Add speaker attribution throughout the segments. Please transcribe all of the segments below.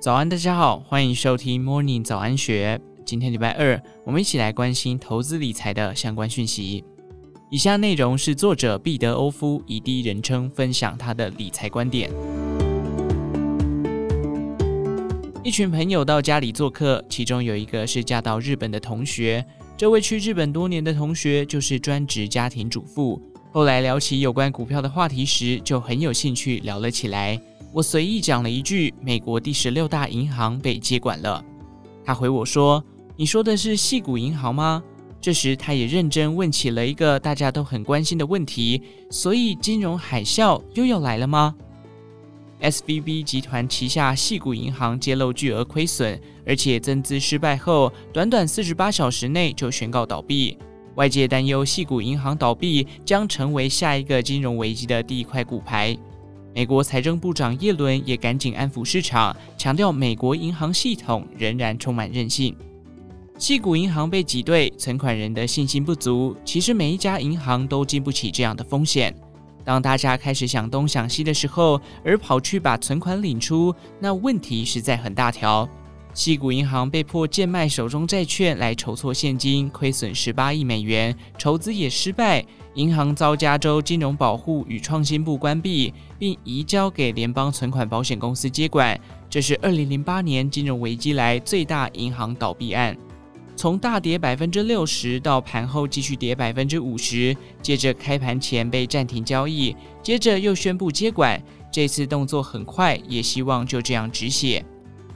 Speaker 1: 早安，大家好，欢迎收听 Morning 早安学。今天礼拜二，我们一起来关心投资理财的相关讯息。以下内容是作者毕德欧夫以第一人称分享他的理财观点。一群朋友到家里做客，其中有一个是嫁到日本的同学。这位去日本多年的同学就是专职家庭主妇。后来聊起有关股票的话题时，就很有兴趣聊了起来。我随意讲了一句：“美国第十六大银行被接管了。”他回我说：“你说的是细谷银行吗？”这时，他也认真问起了一个大家都很关心的问题：“所以金融海啸又要来了吗？”SVB 集团旗下细谷银行揭露巨额亏损，而且增资失败后，短短四十八小时内就宣告倒闭。外界担忧细谷银行倒闭将成为下一个金融危机的第一块骨牌。美国财政部长耶伦也赶紧安抚市场，强调美国银行系统仍然充满韧性。矽谷银行被挤兑，存款人的信心不足。其实每一家银行都经不起这样的风险。当大家开始想东想西的时候，而跑去把存款领出，那问题实在很大条。矽谷银行被迫贱卖手中债券来筹措现金，亏损十八亿美元，筹资也失败。银行遭加州金融保护与创新部关闭，并移交给联邦存款保险公司接管。这是二零零八年金融危机来最大银行倒闭案。从大跌百分之六十到盘后继续跌百分之五十，接着开盘前被暂停交易，接着又宣布接管。这次动作很快，也希望就这样止血。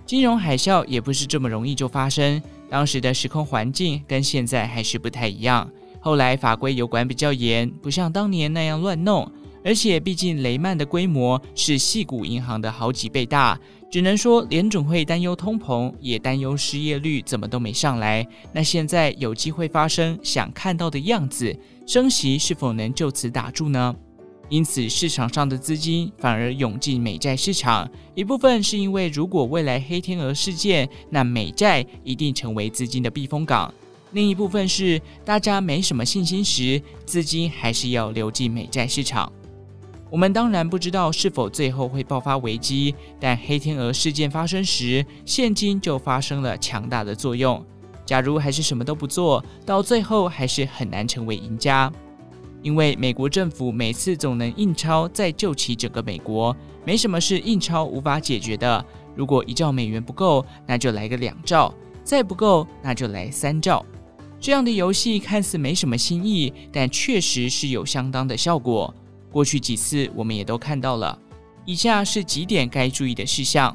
Speaker 1: 金融海啸也不是这么容易就发生，当时的时空环境跟现在还是不太一样。后来法规有管比较严，不像当年那样乱弄，而且毕竟雷曼的规模是细谷银行的好几倍大，只能说联准会担忧通膨，也担忧失业率怎么都没上来。那现在有机会发生想看到的样子，升息是否能就此打住呢？因此市场上的资金反而涌进美债市场，一部分是因为如果未来黑天鹅事件，那美债一定成为资金的避风港。另一部分是大家没什么信心时，资金还是要流进美债市场。我们当然不知道是否最后会爆发危机，但黑天鹅事件发生时，现金就发生了强大的作用。假如还是什么都不做，到最后还是很难成为赢家，因为美国政府每次总能印钞再救起整个美国，没什么是印钞无法解决的。如果一兆美元不够，那就来个两兆；再不够，那就来三兆。这样的游戏看似没什么新意，但确实是有相当的效果。过去几次我们也都看到了。以下是几点该注意的事项：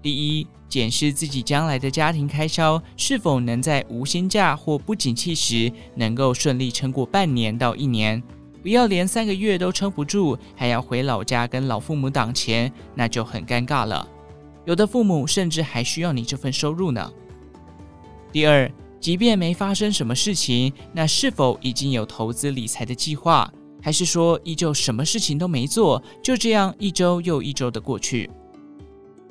Speaker 1: 第一，检视自己将来的家庭开销是否能在无薪假或不景气时能够顺利撑过半年到一年，不要连三个月都撑不住，还要回老家跟老父母挡钱，那就很尴尬了。有的父母甚至还需要你这份收入呢。第二。即便没发生什么事情，那是否已经有投资理财的计划，还是说依旧什么事情都没做，就这样一周又一周的过去？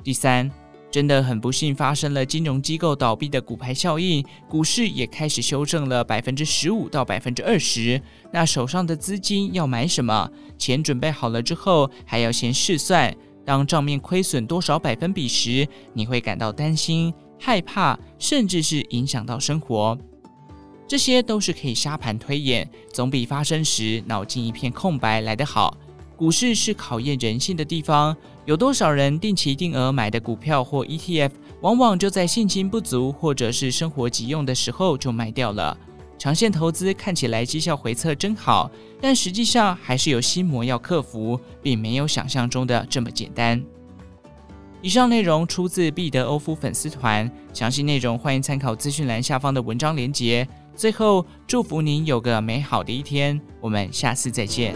Speaker 1: 第三，真的很不幸发生了金融机构倒闭的骨牌效应，股市也开始修正了百分之十五到百分之二十。那手上的资金要买什么？钱准备好了之后，还要先试算，当账面亏损多少百分比时，你会感到担心。害怕，甚至是影响到生活，这些都是可以沙盘推演，总比发生时脑筋一片空白来得好。股市是考验人性的地方，有多少人定期定额买的股票或 ETF，往往就在信心不足或者是生活急用的时候就卖掉了。长线投资看起来绩效回测真好，但实际上还是有心魔要克服，并没有想象中的这么简单。以上内容出自毕德欧夫粉丝团，详细内容欢迎参考资讯栏下方的文章连接。最后，祝福您有个美好的一天，我们下次再见。